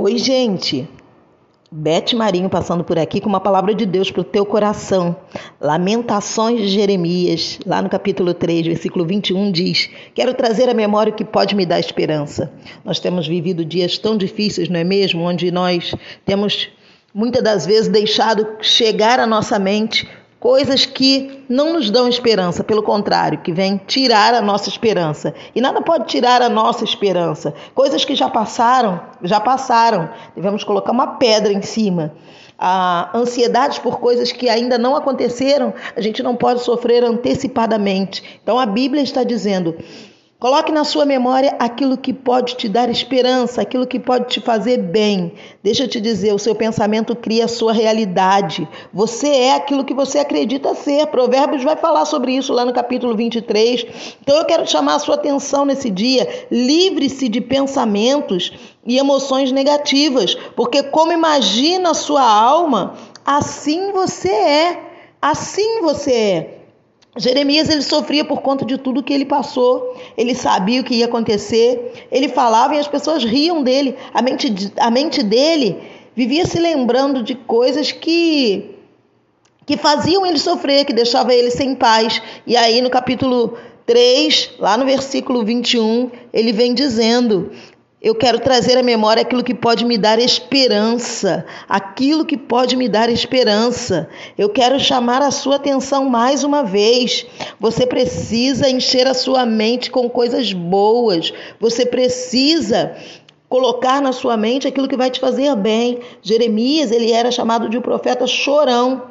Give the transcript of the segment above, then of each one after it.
Oi, gente. Bete Marinho passando por aqui com uma palavra de Deus para o teu coração. Lamentações de Jeremias, lá no capítulo 3, versículo 21, diz: Quero trazer à memória o que pode me dar esperança. Nós temos vivido dias tão difíceis, não é mesmo? Onde nós temos muitas das vezes deixado chegar à nossa mente coisas que não nos dão esperança, pelo contrário, que vêm tirar a nossa esperança. E nada pode tirar a nossa esperança. Coisas que já passaram, já passaram. Devemos colocar uma pedra em cima. A ansiedade por coisas que ainda não aconteceram, a gente não pode sofrer antecipadamente. Então a Bíblia está dizendo: Coloque na sua memória aquilo que pode te dar esperança, aquilo que pode te fazer bem. Deixa eu te dizer, o seu pensamento cria a sua realidade. Você é aquilo que você acredita ser. Provérbios vai falar sobre isso lá no capítulo 23. Então eu quero chamar a sua atenção nesse dia. Livre-se de pensamentos e emoções negativas, porque como imagina a sua alma, assim você é. Assim você é. Jeremias ele sofria por conta de tudo que ele passou. Ele sabia o que ia acontecer. Ele falava e as pessoas riam dele. A mente, a mente dele vivia se lembrando de coisas que que faziam ele sofrer, que deixava ele sem paz. E aí no capítulo 3, lá no versículo 21, ele vem dizendo: eu quero trazer à memória aquilo que pode me dar esperança, aquilo que pode me dar esperança. Eu quero chamar a sua atenção mais uma vez. Você precisa encher a sua mente com coisas boas. Você precisa colocar na sua mente aquilo que vai te fazer bem. Jeremias, ele era chamado de um profeta chorão.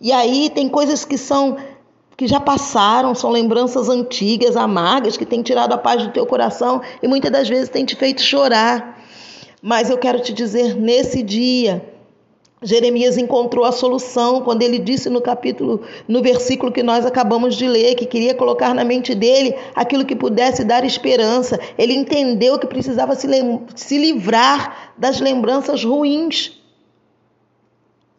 E aí tem coisas que são que já passaram, são lembranças antigas, amargas, que têm tirado a paz do teu coração e muitas das vezes têm te feito chorar. Mas eu quero te dizer, nesse dia, Jeremias encontrou a solução quando ele disse no capítulo, no versículo que nós acabamos de ler, que queria colocar na mente dele aquilo que pudesse dar esperança. Ele entendeu que precisava se, se livrar das lembranças ruins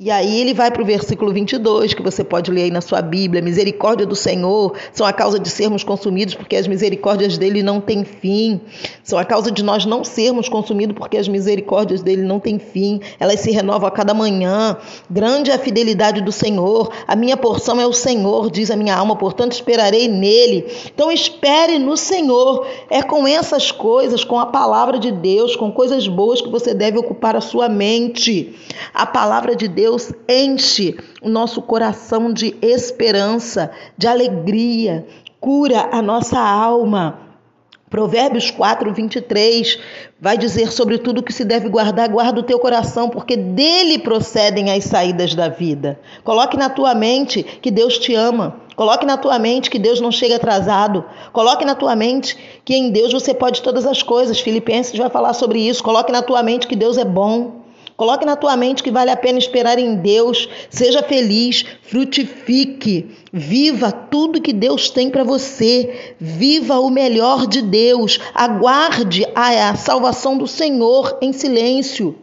e aí ele vai para o versículo 22, que você pode ler aí na sua Bíblia: Misericórdia do Senhor são a causa de sermos consumidos, porque as misericórdias dele não têm fim. São a causa de nós não sermos consumidos, porque as misericórdias dele não têm fim. Elas se renovam a cada manhã. Grande é a fidelidade do Senhor. A minha porção é o Senhor, diz a minha alma, portanto esperarei nele. Então espere no Senhor. É com essas coisas, com a palavra de Deus, com coisas boas que você deve ocupar a sua mente. A palavra de Deus Deus enche o nosso coração de esperança, de alegria, cura a nossa alma. Provérbios 4, 23 vai dizer sobre tudo que se deve guardar, guarda o teu coração, porque dele procedem as saídas da vida. Coloque na tua mente que Deus te ama. Coloque na tua mente que Deus não chega atrasado. Coloque na tua mente que em Deus você pode todas as coisas. Filipenses vai falar sobre isso. Coloque na tua mente que Deus é bom. Coloque na tua mente que vale a pena esperar em Deus. Seja feliz, frutifique, viva tudo que Deus tem para você. Viva o melhor de Deus. Aguarde a salvação do Senhor em silêncio.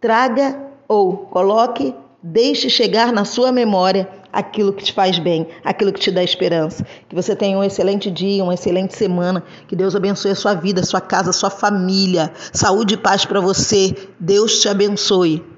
Traga ou coloque, deixe chegar na sua memória aquilo que te faz bem, aquilo que te dá esperança. Que você tenha um excelente dia, uma excelente semana. Que Deus abençoe a sua vida, sua casa, sua família. Saúde e paz para você. Deus te abençoe.